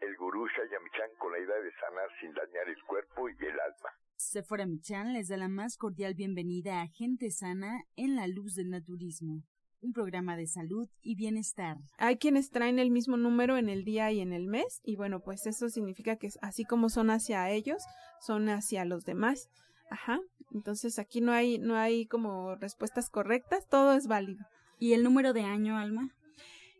el gurú Shayamichan con la idea de sanar sin dañar el cuerpo y el alma. Sephora Michan les da la más cordial bienvenida a Gente Sana en la Luz del Naturismo, un programa de salud y bienestar. Hay quienes traen el mismo número en el día y en el mes, y bueno, pues eso significa que así como son hacia ellos, son hacia los demás. Ajá. Entonces aquí no hay, no hay como respuestas correctas, todo es válido. ¿Y el número de año, Alma?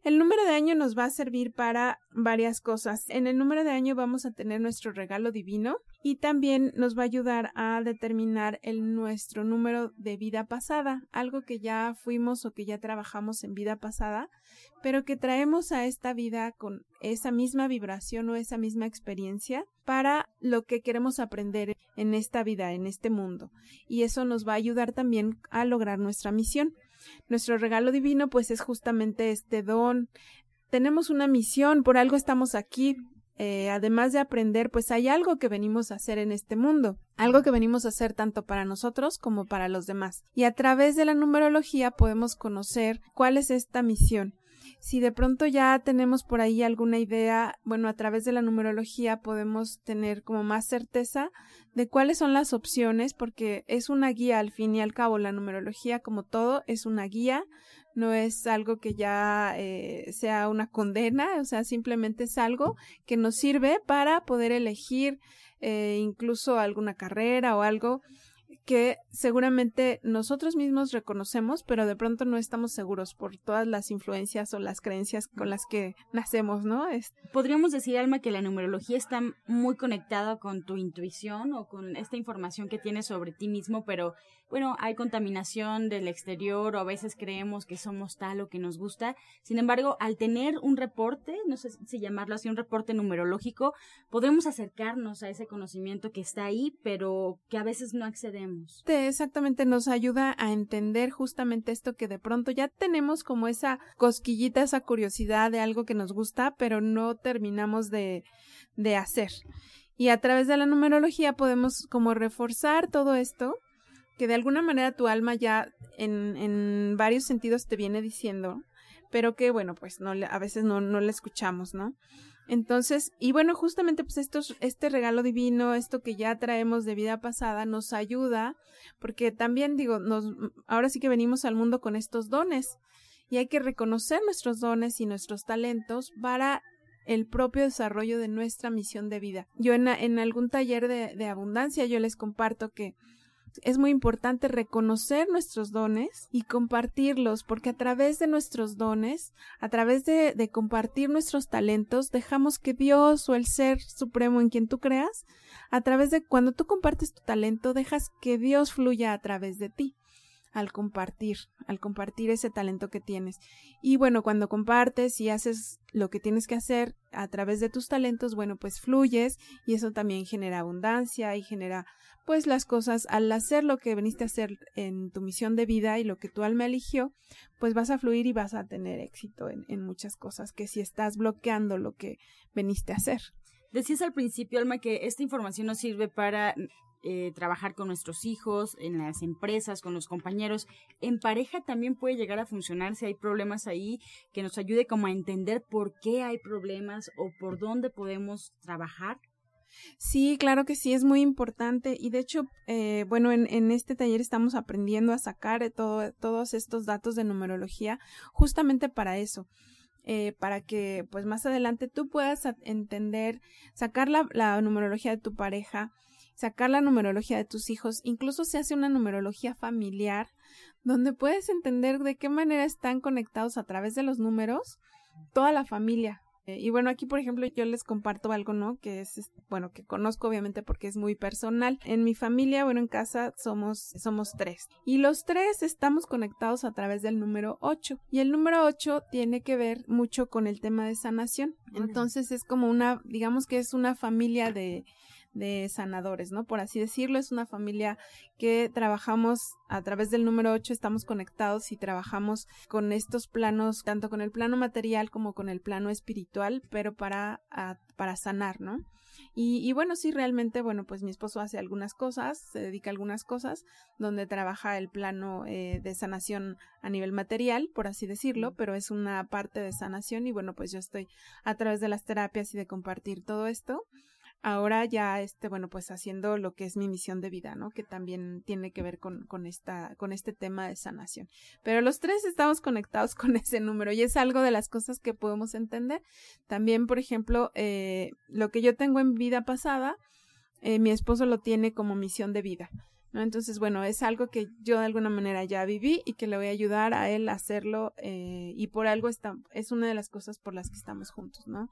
El número de año nos va a servir para varias cosas. En el número de año vamos a tener nuestro regalo divino y también nos va a ayudar a determinar el nuestro número de vida pasada, algo que ya fuimos o que ya trabajamos en vida pasada, pero que traemos a esta vida con esa misma vibración o esa misma experiencia para lo que queremos aprender en esta vida, en este mundo. Y eso nos va a ayudar también a lograr nuestra misión. Nuestro regalo divino pues es justamente este don. Tenemos una misión, por algo estamos aquí. Eh, además de aprender, pues hay algo que venimos a hacer en este mundo, algo que venimos a hacer tanto para nosotros como para los demás. Y a través de la numerología podemos conocer cuál es esta misión. Si de pronto ya tenemos por ahí alguna idea, bueno, a través de la numerología podemos tener como más certeza de cuáles son las opciones, porque es una guía al fin y al cabo. La numerología, como todo, es una guía, no es algo que ya eh, sea una condena, o sea, simplemente es algo que nos sirve para poder elegir eh, incluso alguna carrera o algo que seguramente nosotros mismos reconocemos, pero de pronto no estamos seguros por todas las influencias o las creencias con las que nacemos, ¿no? Es... Podríamos decir, Alma, que la numerología está muy conectada con tu intuición o con esta información que tienes sobre ti mismo, pero bueno, hay contaminación del exterior o a veces creemos que somos tal o que nos gusta. Sin embargo, al tener un reporte, no sé si llamarlo así, un reporte numerológico, podemos acercarnos a ese conocimiento que está ahí, pero que a veces no accedemos. Exactamente, nos ayuda a entender justamente esto que de pronto ya tenemos como esa cosquillita, esa curiosidad de algo que nos gusta, pero no terminamos de, de hacer. Y a través de la numerología podemos como reforzar todo esto que de alguna manera tu alma ya en, en varios sentidos te viene diciendo, pero que bueno, pues no a veces no, no le escuchamos, ¿no? Entonces, y bueno, justamente pues esto, este regalo divino, esto que ya traemos de vida pasada, nos ayuda, porque también digo, nos, ahora sí que venimos al mundo con estos dones, y hay que reconocer nuestros dones y nuestros talentos para el propio desarrollo de nuestra misión de vida. Yo en, en algún taller de, de abundancia yo les comparto que es muy importante reconocer nuestros dones y compartirlos, porque a través de nuestros dones, a través de, compartir nuestros talentos, dejamos que Dios o el Ser Supremo en quien tú creas, a través de cuando tú compartes tu talento, dejas que Dios fluya a través de ti al compartir, al compartir ese talento que tienes. Y bueno, cuando compartes y haces lo que tienes que hacer a través de tus talentos, bueno, pues fluyes y eso también genera abundancia y genera pues las cosas al hacer lo que veniste a hacer en tu misión de vida y lo que tu alma eligió, pues vas a fluir y vas a tener éxito en, en muchas cosas que si estás bloqueando lo que veniste a hacer. Decías al principio, Alma, que esta información nos sirve para eh, trabajar con nuestros hijos, en las empresas, con los compañeros. En pareja también puede llegar a funcionar si hay problemas ahí, que nos ayude como a entender por qué hay problemas o por dónde podemos trabajar. Sí, claro que sí, es muy importante y de hecho, eh, bueno, en, este taller estamos aprendiendo a sacar todo, todos estos datos de numerología justamente para eso. Eh, para que pues más adelante tú puedas entender, sacar la numerología de tu pareja, sacar la numerología de tus hijos, incluso se hace una numerología familiar, donde puedes entender de qué manera están conectados a través de los números toda la familia, Eh, y bueno, aquí por ejemplo yo les comparto algo, ¿no? Que es, bueno, que conozco obviamente porque es muy personal. En mi familia, bueno, en casa somos, somos tres. Y los tres estamos conectados a través del número 8. Y el número 8 tiene que ver mucho con el tema de sanación. Entonces es como una, digamos que es una familia de de sanadores, ¿no? Por así decirlo, es una familia que trabajamos a través del número 8, estamos conectados y trabajamos con estos planos, tanto con el plano material como con el plano espiritual, pero para, para sanar, ¿no? Y, y, bueno, sí, realmente, bueno, pues mi esposo hace algunas cosas, se dedica a algunas cosas, donde trabaja el plano eh, de sanación a nivel material, por así decirlo, pero es una parte de sanación y bueno, pues yo estoy a través de las terapias y de compartir todo esto ahora ya este bueno pues haciendo lo que es mi misión de vida no que también tiene que ver con, con esta con este tema de sanación. Pero los tres estamos conectados con ese número y es algo de las cosas que podemos entender. También por ejemplo eh, lo que yo tengo en vida pasada eh, mi esposo lo tiene como misión de vida ¿no? Entonces, bueno, es algo que yo de alguna manera ya viví y que le voy a ayudar a él a hacerlo eh, y por algo está, es una de las cosas por las que estamos juntos, ¿no?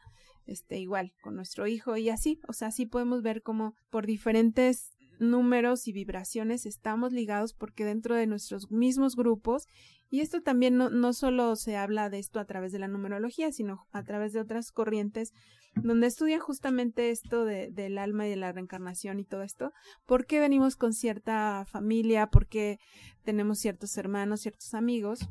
este, igual con nuestro hijo y así, o sea, así podemos ver cómo por diferentes números y vibraciones estamos ligados porque dentro de nuestros mismos grupos y esto también no, no solo se habla de esto a través de la numerología, sino a través de otras corrientes donde estudian justamente esto de, del alma y de la reencarnación y todo esto, por qué venimos con cierta familia, por qué tenemos ciertos hermanos, ciertos amigos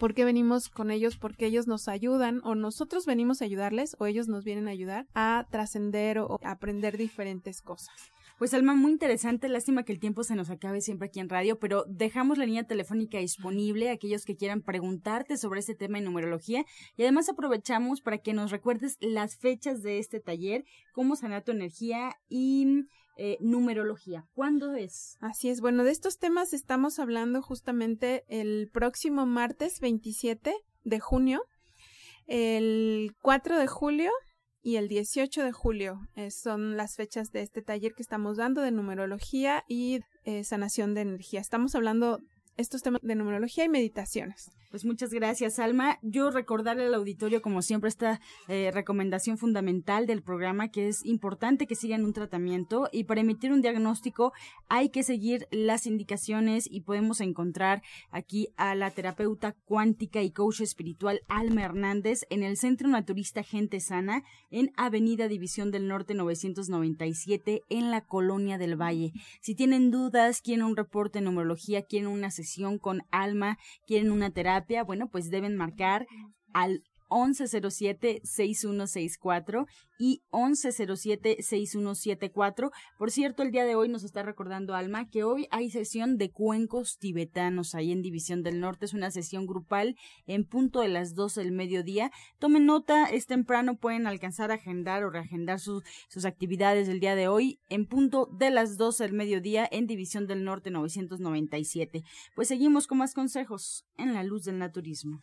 ¿Por qué venimos con ellos? Porque ellos nos ayudan o nosotros venimos a ayudarles o ellos nos vienen a ayudar a trascender o aprender diferentes cosas. Pues Alma, muy interesante. Lástima que el tiempo se nos acabe siempre aquí en radio, pero dejamos la línea telefónica disponible a aquellos que quieran preguntarte sobre este tema de numerología y además aprovechamos para que nos recuerdes las fechas de este taller, cómo sanar tu energía y eh, numerología. ¿Cuándo es? Así es. Bueno, de estos temas estamos hablando justamente el próximo martes 27 de junio, el 4 de julio y el 18 de julio eh, son las fechas de este taller que estamos dando de numerología y eh, sanación de energía. Estamos hablando estos temas de numerología y meditaciones. Pues muchas gracias, Alma. Yo recordarle al auditorio, como siempre, esta eh, recomendación fundamental del programa, que es importante que sigan un tratamiento y para emitir un diagnóstico hay que seguir las indicaciones y podemos encontrar aquí a la terapeuta cuántica y coach espiritual Alma Hernández en el Centro Naturista Gente Sana en Avenida División del Norte 997 en la Colonia del Valle. Si tienen dudas, quieren un reporte de numerología, quieren una sesión con Alma, quieren una terapia, bueno, pues deben marcar al 1107-6164 y 1107-6174. Por cierto, el día de hoy nos está recordando Alma que hoy hay sesión de cuencos tibetanos ahí en División del Norte. Es una sesión grupal en punto de las 12 del mediodía. Tomen nota, es temprano, pueden alcanzar a agendar o reagendar sus, sus actividades del día de hoy en punto de las 12 del mediodía en División del Norte 997. Pues seguimos con más consejos en la luz del naturismo.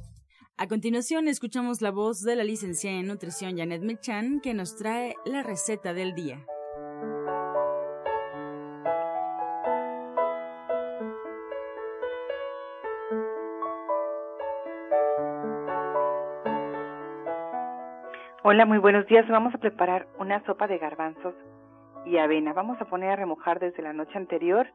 A continuación, escuchamos la voz de la licenciada en nutrición Janet Mechan, que nos trae la receta del día. Hola, muy buenos días. Vamos a preparar una sopa de garbanzos y avena. Vamos a poner a remojar desde la noche anterior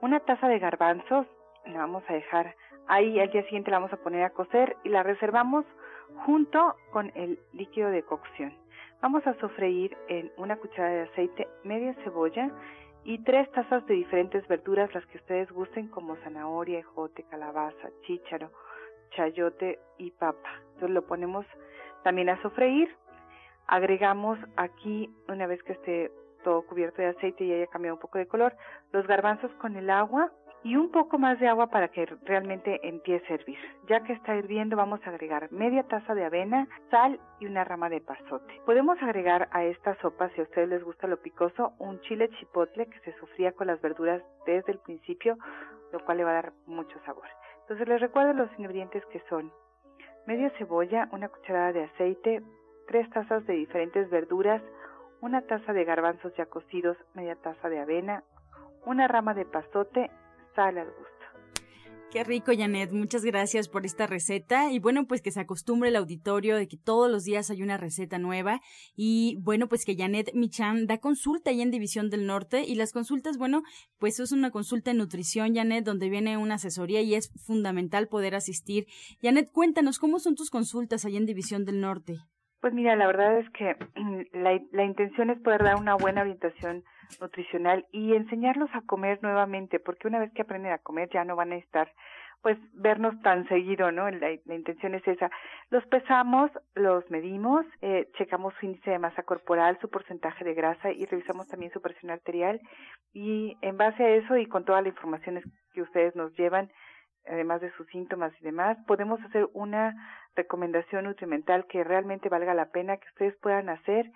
una taza de garbanzos. La vamos a dejar Ahí al día siguiente la vamos a poner a cocer y la reservamos junto con el líquido de cocción. Vamos a sofreír en una cucharada de aceite media cebolla y tres tazas de diferentes verduras, las que ustedes gusten, como zanahoria, ejote, calabaza, chícharo, chayote y papa. Entonces lo ponemos también a sofreír. Agregamos aquí, una vez que esté todo cubierto de aceite y haya cambiado un poco de color, los garbanzos con el agua y un poco más de agua para que realmente empiece a hervir. Ya que está hirviendo vamos a agregar media taza de avena, sal y una rama de pasote. Podemos agregar a esta sopa, si a ustedes les gusta lo picoso, un chile chipotle que se sofría con las verduras desde el principio, lo cual le va a dar mucho sabor. Entonces les recuerdo los ingredientes que son media cebolla, una cucharada de aceite, tres tazas de diferentes verduras, una taza de garbanzos ya cocidos, media taza de avena, una rama de pasote, sal al gusto. Qué rico, Janet. Muchas gracias por esta receta. Y bueno, pues que se acostumbre el auditorio de que todos los días hay una receta nueva. Y bueno, pues que Janet Michan da consulta ahí en División del Norte. Y las consultas, bueno, pues es una consulta en nutrición, Janet, donde viene una asesoría y es fundamental poder asistir. Janet, cuéntanos, ¿cómo son tus consultas ahí en División del Norte? Pues mira, la verdad es que la, la intención es poder dar una buena orientación nutricional y enseñarlos a comer nuevamente, porque una vez que aprenden a comer ya no van a estar pues vernos tan seguido, ¿no? La, intención es esa. Los pesamos, los medimos, eh, checamos su índice de masa corporal, su porcentaje de grasa y revisamos también su presión arterial y en base a eso y con todas las informaciones que ustedes nos llevan, además de sus síntomas y demás, podemos hacer una recomendación nutrimental que realmente valga la pena que ustedes puedan hacer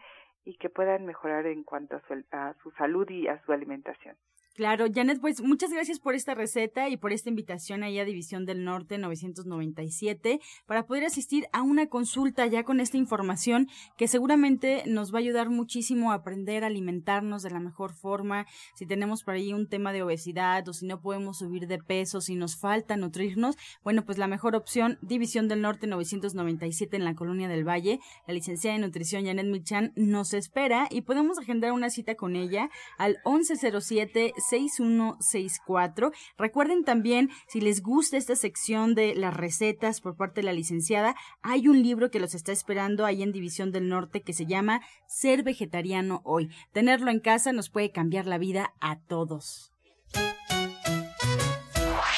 y que puedan mejorar en cuanto a su, a su salud y a su alimentación. Claro, Janet, pues muchas gracias por esta receta y por esta invitación ahí a División del Norte 997 para poder asistir a una consulta ya con esta información que seguramente nos va a ayudar muchísimo a aprender a alimentarnos de la mejor forma. Si tenemos por ahí un tema de obesidad o si no podemos subir de peso, si nos falta nutrirnos, bueno, pues la mejor opción, División del Norte 997 en la Colonia del Valle. La licenciada en nutrición Janet Michan nos espera y podemos agendar una cita con ella al 1107 6164. Recuerden también, si les gusta esta sección de las recetas por parte de la licenciada, hay un libro que los está esperando ahí en División del Norte que se llama Ser Vegetariano Hoy. Tenerlo en casa nos puede cambiar la vida a todos.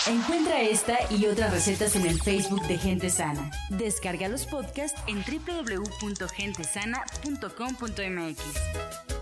Encuentra esta y otras recetas en el Facebook de Gente Sana. Descarga los podcasts en www.gentesana.com.mx.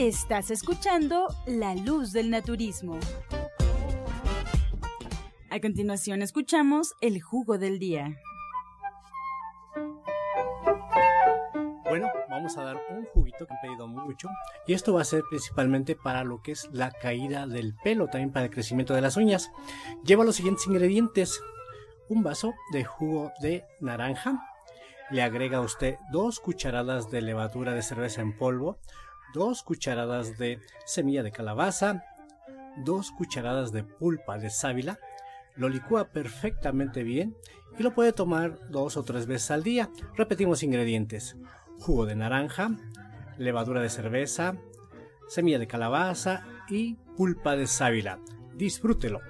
Estás escuchando La Luz del Naturismo. A continuación escuchamos el jugo del día. Bueno, vamos a dar un juguito que han pedido mucho y esto va a ser principalmente para lo que es la caída del pelo, también para el crecimiento de las uñas. Lleva los siguientes ingredientes. Un vaso de jugo de naranja. Le agrega usted dos cucharadas de levadura de cerveza en polvo, dos cucharadas de semilla de calabaza, dos cucharadas de pulpa de sábila, lo licúa perfectamente bien y lo puede tomar dos o tres veces al día. Repetimos ingredientes. Jugo de naranja, levadura de cerveza, semilla de calabaza y pulpa de sábila. Disfrútelo.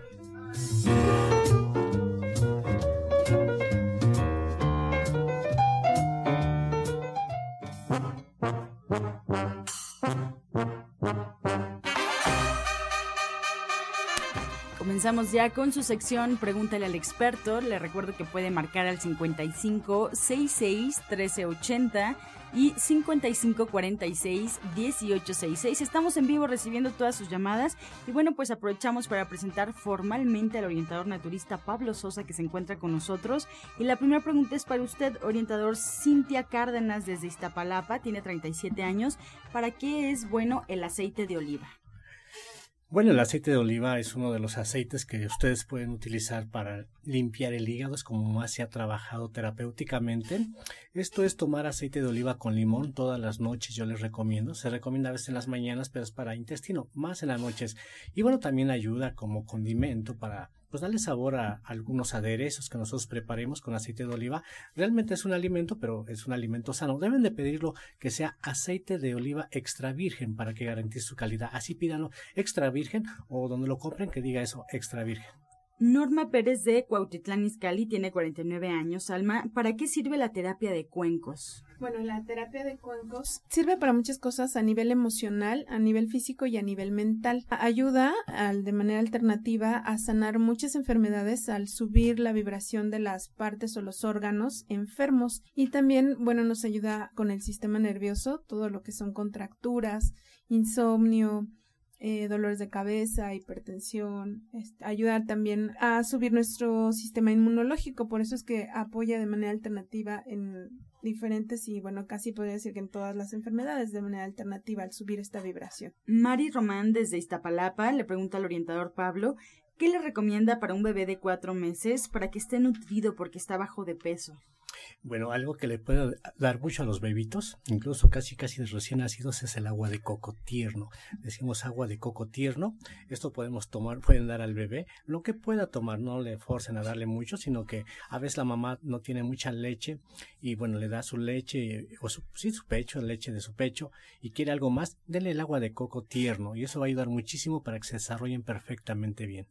Comenzamos ya con su sección Pregúntale al experto. Le recuerdo que puede marcar al 55 66 1380 y 55 46 1866. Estamos en vivo recibiendo todas sus llamadas y bueno, pues aprovechamos para presentar formalmente al orientador naturista Pablo Sosa que se encuentra con nosotros. Y la primera pregunta es para usted, orientador Cintia Cárdenas desde Iztapalapa, tiene 37 años. ¿Para qué es bueno el aceite de oliva? Bueno, el aceite de oliva es uno de los aceites que ustedes pueden utilizar para limpiar el hígado, es como más se ha trabajado terapéuticamente. Esto es tomar aceite de oliva con limón todas las noches, yo les recomiendo. Se recomienda a veces en las mañanas, pero es para intestino, más en las noches. Y bueno, también ayuda como condimento para pues darle sabor a algunos aderezos que nosotros preparemos con aceite de oliva. Realmente es un alimento, pero es un alimento sano. Deben de pedirlo que sea aceite de oliva extra virgen para que garantice su calidad. Así pídanlo extra virgen o donde lo compren que diga eso extra virgen. Norma Pérez de Cuautitlán Izcalli tiene 49 años. Alma, ¿para qué sirve la terapia de cuencos? Bueno, la terapia de cuencos sirve para muchas cosas a nivel emocional, a nivel físico y a nivel mental. Ayuda al, de manera alternativa a sanar muchas enfermedades al subir la vibración de las partes o los órganos enfermos y también, bueno, nos ayuda con el sistema nervioso, todo lo que son contracturas, insomnio, eh, dolores de cabeza, hipertensión, este, ayuda también a subir nuestro sistema inmunológico, por eso es que apoya de manera alternativa en diferentes y bueno, casi podría decir que en todas las enfermedades de manera alternativa al subir esta vibración. Mari Román desde Iztapalapa le pregunta al orientador Pablo, ¿qué le recomienda para un bebé de cuatro meses para que esté nutrido porque está bajo de peso? Bueno, algo que le puede dar mucho a los bebitos, incluso casi casi recién nacidos, es el agua de coco tierno. Decimos agua de coco tierno. Esto podemos tomar, pueden dar al bebé lo que pueda tomar. No le forcen a darle mucho, sino que a veces la mamá no tiene mucha leche y bueno, le da su leche o su, sí, su pecho, leche de su pecho y quiere algo más, denle el agua de coco tierno y eso va a ayudar muchísimo para que se desarrollen perfectamente bien.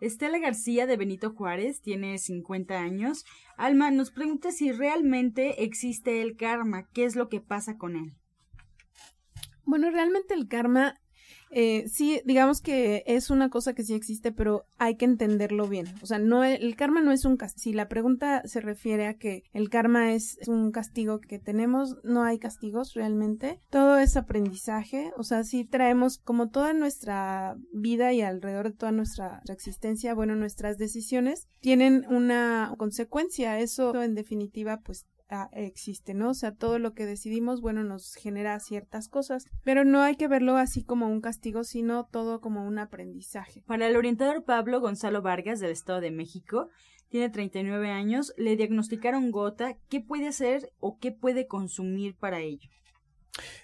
Estela García de Benito Juárez tiene 50 años. Alma nos pregunta si realmente existe el karma, qué es lo que pasa con él. Bueno, realmente el karma eh, sí, digamos que es una cosa que sí existe, pero hay que entenderlo bien. O sea, no el karma no es un castigo. Si la pregunta se refiere a que el karma es un castigo que tenemos, no hay castigos realmente. Todo es aprendizaje. O sea, si traemos como toda nuestra vida y alrededor de toda nuestra existencia, bueno, nuestras decisiones tienen una consecuencia. Eso en definitiva, pues Ah, existe, ¿no? O sea, todo lo que decidimos, bueno, nos genera ciertas cosas, pero no hay que verlo así como un castigo, sino todo como un aprendizaje. Para el orientador Pablo Gonzalo Vargas del Estado de México, tiene 39 años, le diagnosticaron gota, ¿qué puede hacer o qué puede consumir para ello?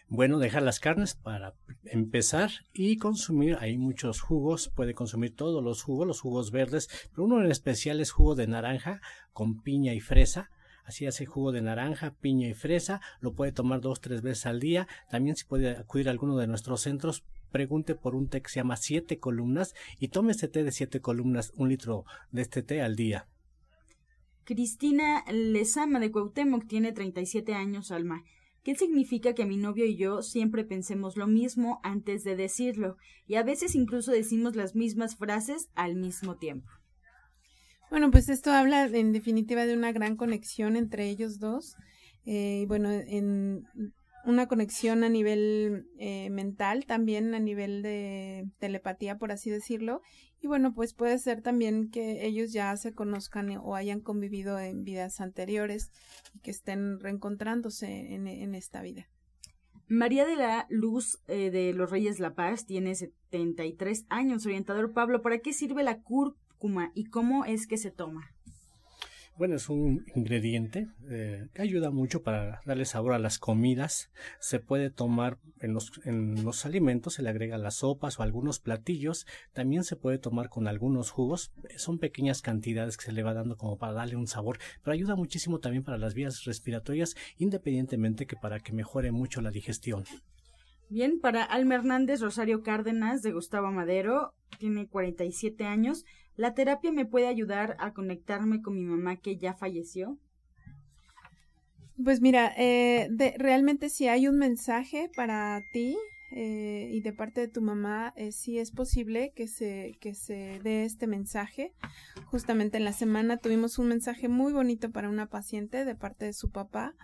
Bueno, dejar las carnes para empezar y consumir, hay muchos jugos, puede consumir todos los jugos, los jugos verdes, pero uno en especial es jugo de naranja con piña y fresa, Así hace jugo de naranja, piña y fresa. Lo puede tomar dos, tres veces al día. También si puede acudir a alguno de nuestros centros, pregunte por un té que se llama siete columnas y tome este té de siete columnas, un litro de este té al día. Cristina Lezama de Cuauhtémoc tiene 37 años, Alma. ¿Qué significa que mi novio y yo siempre pensemos lo mismo antes de decirlo? Y a veces incluso decimos las mismas frases al mismo tiempo. Bueno, pues esto habla en definitiva de una gran conexión entre ellos dos. Eh, bueno, en una conexión a nivel eh, mental, también a nivel de telepatía, por así decirlo. Y bueno, pues puede ser también que ellos ya se conozcan o hayan convivido en vidas anteriores y que estén reencontrándose en, esta vida. María de la Luz eh, de los Reyes La Paz tiene 73 años. Orientador Pablo, ¿para qué sirve la cur y cómo es que se toma? Bueno, es un ingrediente eh, que ayuda mucho para darle sabor a las comidas. Se puede tomar en los, en los alimentos, se le agrega las sopas o algunos platillos. También se puede tomar con algunos jugos. Son pequeñas cantidades que se le va dando como para darle un sabor, pero ayuda muchísimo también para las vías respiratorias, independientemente que para que mejore mucho la digestión. Bien, para Alma Hernández Rosario Cárdenas de Gustavo Madero, tiene 47 años. ¿La terapia me puede ayudar a conectarme con mi mamá que ya falleció? Pues mira, eh, realmente si hay un mensaje para ti eh, y de parte de tu mamá, eh, sí es posible que se, que se dé este mensaje. Justamente en la semana tuvimos un mensaje muy bonito para una paciente de parte de su papá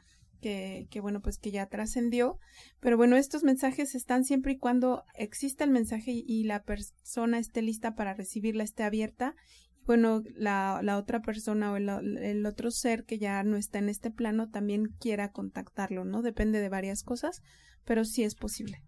que, que bueno, pues que ya trascendió. Pero bueno, estos mensajes están siempre y cuando exista el mensaje y, la persona esté lista para recibirla, esté abierta. Bueno, la, la otra persona o el, el otro ser que ya no está en este plano también quiera contactarlo, ¿no? Depende de varias cosas, pero sí es posible.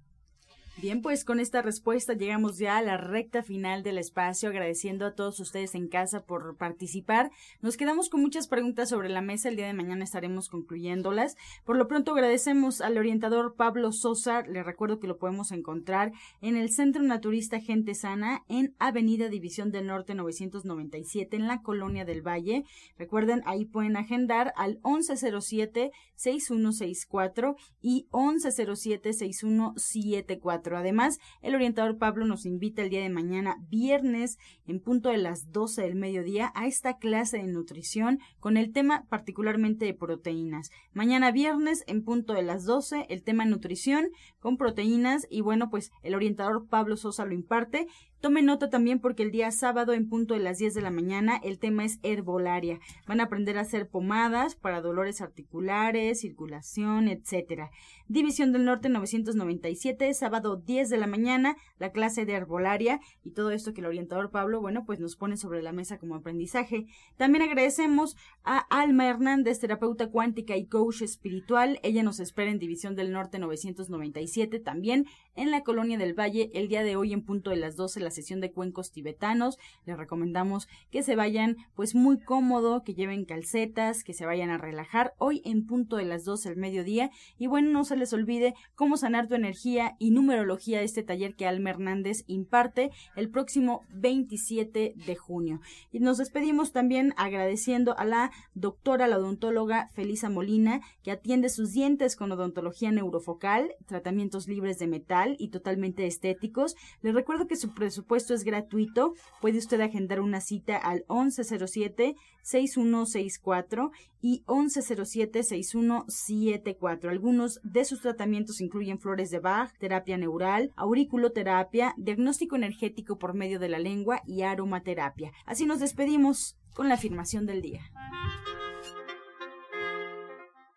Bien, pues con esta respuesta llegamos ya a la recta final del espacio, agradeciendo a todos ustedes en casa por participar. Nos quedamos con muchas preguntas sobre la mesa, el día de mañana estaremos concluyéndolas. Por lo pronto agradecemos al orientador Pablo Sosa, le recuerdo que lo podemos encontrar en el Centro Naturista Gente Sana en Avenida División del Norte 997 en la Colonia del Valle. Recuerden, ahí pueden agendar al 1107-6164 y 1107-6174. 4. Además, el orientador Pablo nos invita el día de mañana, viernes, en punto de las 12 del mediodía, a esta clase de nutrición con el tema particularmente de proteínas. Mañana viernes, en punto de las 12, el tema nutrición con proteínas y bueno, pues el orientador Pablo Sosa lo imparte Tome nota también porque el día sábado en punto de las 10 de la mañana el tema es herbolaria. Van a aprender a hacer pomadas para dolores articulares, circulación, etcétera. División del Norte 997, sábado 10 de la mañana, la clase de herbolaria y todo esto que el orientador Pablo, bueno, pues nos pone sobre la mesa como aprendizaje. También agradecemos a Alma Hernández, terapeuta cuántica y coach espiritual. Ella nos espera en División del Norte 997 también en la Colonia del Valle el día de hoy en punto de las 12 la sesión de cuencos tibetanos. Les recomendamos que se vayan pues muy cómodo, que lleven calcetas, que se vayan a relajar hoy en punto de las 12 al mediodía. Y bueno, no se les olvide cómo sanar tu energía y numerología de este taller que Alma Hernández imparte el próximo 27 de junio. Y nos despedimos también agradeciendo a la doctora, la odontóloga Felisa Molina, que atiende sus dientes con odontología neurofocal, tratamientos libres de metal y totalmente estéticos. Les recuerdo que su presupuesto es gratuito. Puede usted agendar una cita al 1107-6164 y 1107-6174. Algunos de sus tratamientos incluyen flores de Bach, terapia neural, auriculoterapia, diagnóstico energético por medio de la lengua y aromaterapia. Así nos despedimos con la afirmación del día.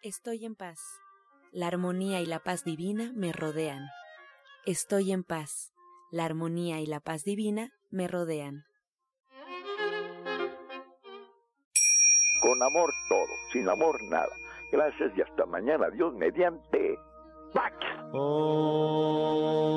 Estoy en paz. La armonía y la paz divina me rodean. Estoy en paz. La armonía y la paz divina me rodean. Con amor todo, sin amor nada. Gracias y hasta mañana. Dios mediante. ¡Pax! Oh.